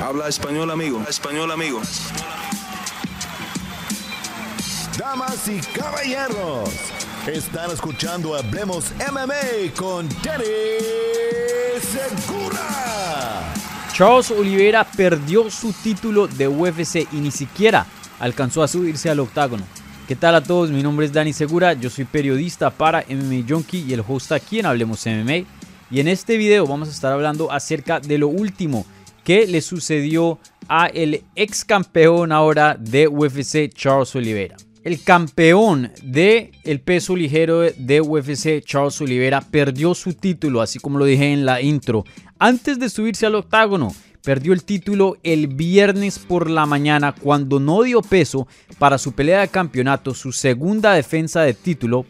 Habla español, amigo. Español, amigo. Damas y caballeros, están escuchando Hablemos MMA con Danny Segura. Charles Oliveira perdió su título de UFC y ni siquiera alcanzó a subirse al octágono. ¿Qué tal a todos? Mi nombre es Dani Segura, yo soy periodista para MMA Junkie y el host aquí en Hablemos MMA. Y en este video vamos a estar hablando acerca de lo último que le sucedió a el ex campeón ahora de UFC, Charles Oliveira. El campeón de el peso ligero de UFC, Charles Oliveira, perdió su título, así como lo dije en la intro, antes de subirse al octágono. Perdió el título el viernes por la mañana cuando no dio peso para su pelea de campeonato, su segunda defensa de título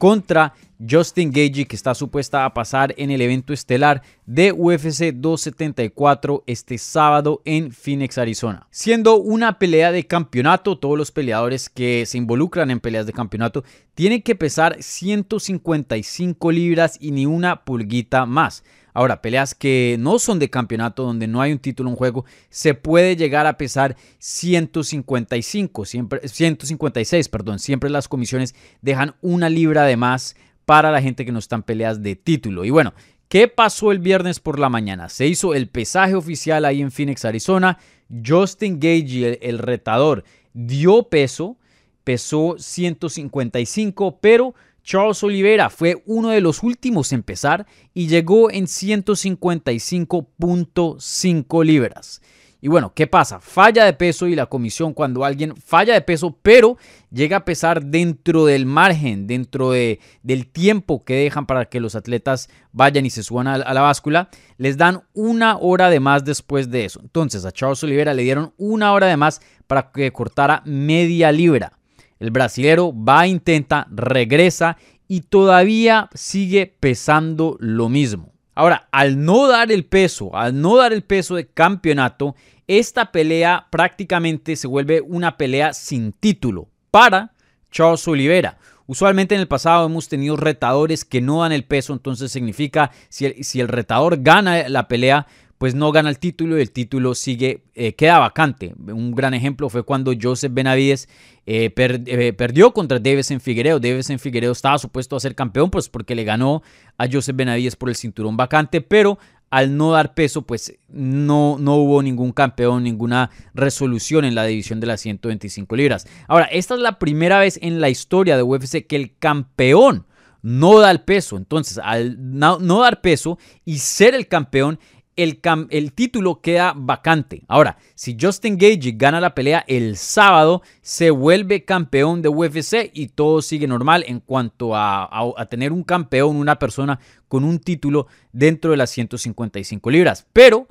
contra Justin Gagey, que está supuesta a pasar en el evento estelar de UFC 274 este sábado en Phoenix, Arizona. Siendo una pelea de campeonato, todos los peleadores que se involucran en peleas de campeonato tienen que pesar 155 libras y ni una pulguita más. Ahora, peleas que no son de campeonato, donde no hay un título en juego, se puede llegar a pesar 155, siempre, 156, perdón. Siempre las comisiones dejan una libra de más para la gente que no está en peleas de título. Y bueno, ¿qué pasó el viernes por la mañana? Se hizo el pesaje oficial ahí en Phoenix, Arizona. Justin Gage, el retador, dio peso, pesó 155, pero Charles Oliveira fue uno de los últimos en empezar y llegó en 155.5 libras. Y bueno, ¿qué pasa? Falla de peso y la comisión cuando alguien falla de peso, pero llega a pesar dentro del margen, dentro de, del tiempo que dejan para que los atletas vayan y se suban a, la báscula, les dan una hora de más después de eso. Entonces a Charles Oliveira le dieron una hora de más para que cortara media libra. El brasilero va, intenta, regresa y todavía sigue pesando lo mismo. Ahora, al no dar el peso, al no dar el peso de campeonato, esta pelea prácticamente se vuelve una pelea sin título para Charles Oliveira. Usualmente en el pasado hemos tenido retadores que no dan el peso, entonces significa si si el retador gana la pelea, pues no gana el título y el título sigue, eh, queda vacante. Un gran ejemplo fue cuando Joseph Benavides eh, per, eh, perdió contra en Figueiredo. en Figueiredo estaba supuesto a ser campeón, pues porque le ganó a Joseph Benavides por el cinturón vacante, pero al no dar peso, pues no, no hubo ningún campeón, ninguna resolución en la división de las 125 libras. Ahora, esta es la primera vez en la historia de UFC que el campeón no da el peso. Entonces, al no dar peso y ser el campeón, el, título queda vacante. Ahora, si Justin Gage gana la pelea el sábado, se vuelve campeón de UFC y todo sigue normal en cuanto a, a, tener un campeón, una persona con un título dentro de las 155 libras. Pero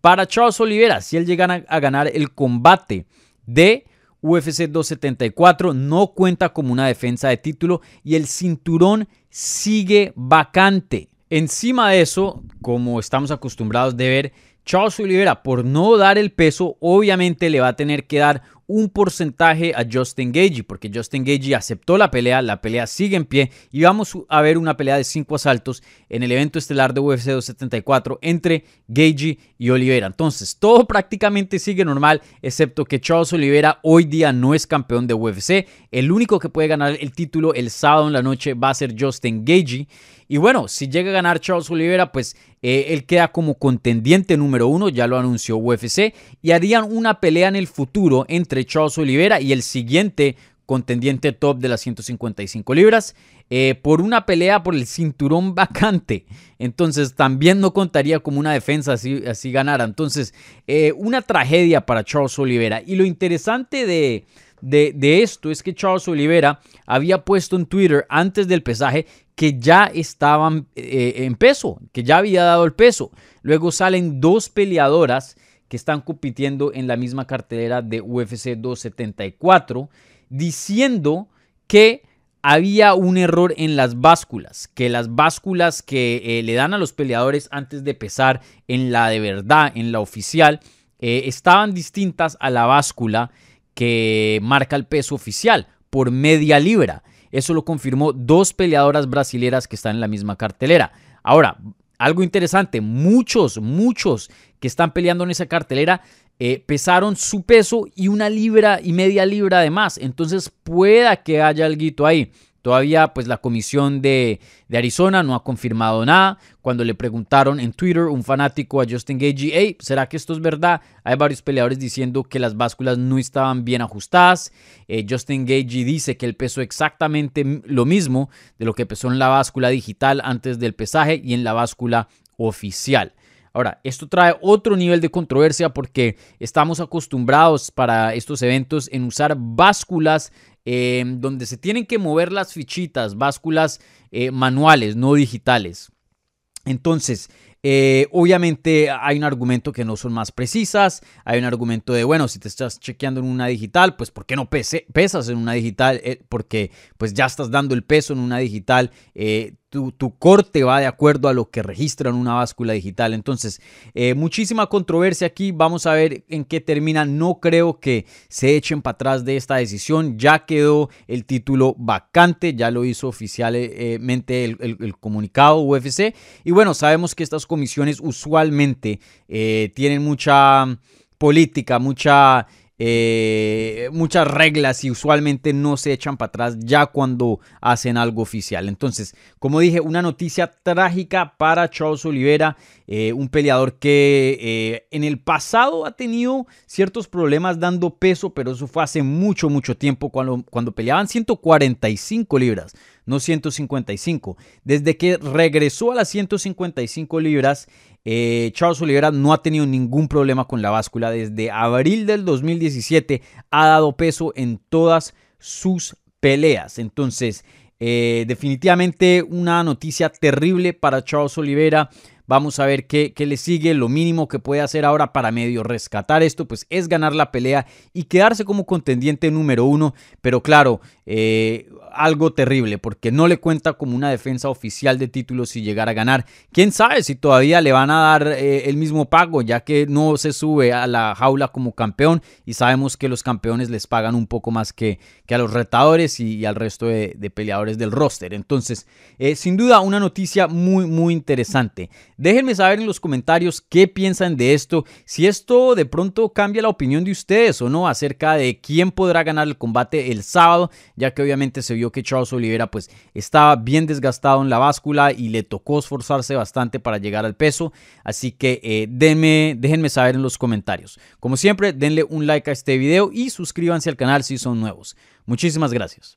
para Charles Oliveira, si él llega a ganar el combate de UFC 274, no cuenta como una defensa de título y el cinturón sigue vacante. Encima de eso, como estamos acostumbrados de ver, Charles Oliveira, por no dar el peso, obviamente le va a tener que dar un porcentaje a Justin Gagey, porque Justin Gagey aceptó la pelea, la pelea sigue en pie y vamos a ver una pelea de cinco asaltos en el evento estelar de UFC 274 entre Gagey y Oliveira. Entonces, todo prácticamente sigue normal, excepto que Charles Oliveira hoy día no es campeón de UFC. El único que puede ganar el título el sábado en la noche va a ser Justin Gagey. Y bueno, si llega a ganar Charles Oliveira, pues eh, él queda como contendiente número uno, ya lo anunció UFC, y harían una pelea en el futuro entre Charles Oliveira y el siguiente contendiente top de las 155 libras, eh, por una pelea por el cinturón vacante. Entonces también no contaría como una defensa así, ganara. Entonces, eh, una tragedia para Charles Oliveira. Y lo interesante de, de, esto es que Charles Oliveira había puesto en Twitter antes del pesaje que ya estaban eh, en peso, que ya había dado el peso. Luego salen dos peleadoras que están compitiendo en la misma cartelera de UFC 274, diciendo que había un error en las básculas, que las básculas que eh, le dan a los peleadores antes de pesar en la de verdad, en la oficial, eh, estaban distintas a la báscula que marca el peso oficial por media libra. Eso lo confirmó dos peleadoras brasileras que están en la misma cartelera. Ahora, algo interesante, muchos, muchos que están peleando en esa cartelera eh, pesaron su peso y una libra y media libra de más. Entonces pueda que haya algo ahí. Todavía pues la comisión de, Arizona no ha confirmado nada. Cuando le preguntaron en Twitter un fanático a Justin Gage, hey, ¿será que esto es verdad? Hay varios peleadores diciendo que las básculas no estaban bien ajustadas. Eh, Justin Gage dice que él pesó exactamente lo mismo de lo que pesó en la báscula digital antes del pesaje y en la báscula oficial. Ahora, esto trae otro nivel de controversia porque estamos acostumbrados para estos eventos en usar básculas eh, donde se tienen que mover las fichitas, básculas eh, manuales, no digitales. Entonces, eh, obviamente hay un argumento que no son más precisas, hay un argumento de, bueno, si te estás chequeando en una digital, pues ¿por qué no pesas en una digital? porque pues ya estás dando el peso en una digital tu, corte va de acuerdo a lo que registra en una báscula digital. Entonces, eh, muchísima controversia aquí. Vamos a ver en qué termina. No creo que se echen para atrás de esta decisión. Ya quedó el título vacante. Ya lo hizo oficialmente el, comunicado UFC. Y bueno, sabemos que estas comisiones usualmente eh, tienen mucha política, mucha eh, muchas reglas y usualmente no se echan para atrás ya cuando hacen algo oficial. Entonces, como dije, una noticia trágica para Charles Oliveira, eh, un peleador que eh, en el pasado ha tenido ciertos problemas dando peso, pero eso fue hace mucho, mucho tiempo cuando, cuando peleaban 145 libras no 155. Desde que regresó a las 155 libras, eh, Charles Oliveira no ha tenido ningún problema con la báscula. Desde abril del 2017 ha dado peso en todas sus peleas. Entonces, eh, definitivamente una noticia terrible para Charles Oliveira. Vamos a ver qué, qué, le sigue. Lo mínimo que puede hacer ahora para medio rescatar esto, pues es ganar la pelea y quedarse como contendiente número uno. Pero claro, eh, algo terrible porque no le cuenta como una defensa oficial de títulos si llegara a ganar. Quién sabe si todavía le van a dar eh, el mismo pago ya que no se sube a la jaula como campeón y sabemos que los campeones les pagan un poco más que, que a los retadores y, al resto de, peleadores del roster. Entonces, eh, sin duda una noticia muy muy interesante. Déjenme saber en los comentarios qué piensan de esto, si esto de pronto cambia la opinión de ustedes o no acerca de quién podrá ganar el combate el sábado, ya que obviamente se vio que Charles Oliveira pues estaba bien desgastado en la báscula y le tocó esforzarse bastante para llegar al peso. Así que eh, déjenme saber en los comentarios. Como siempre, denle un like a este video y suscríbanse al canal si son nuevos. Muchísimas gracias.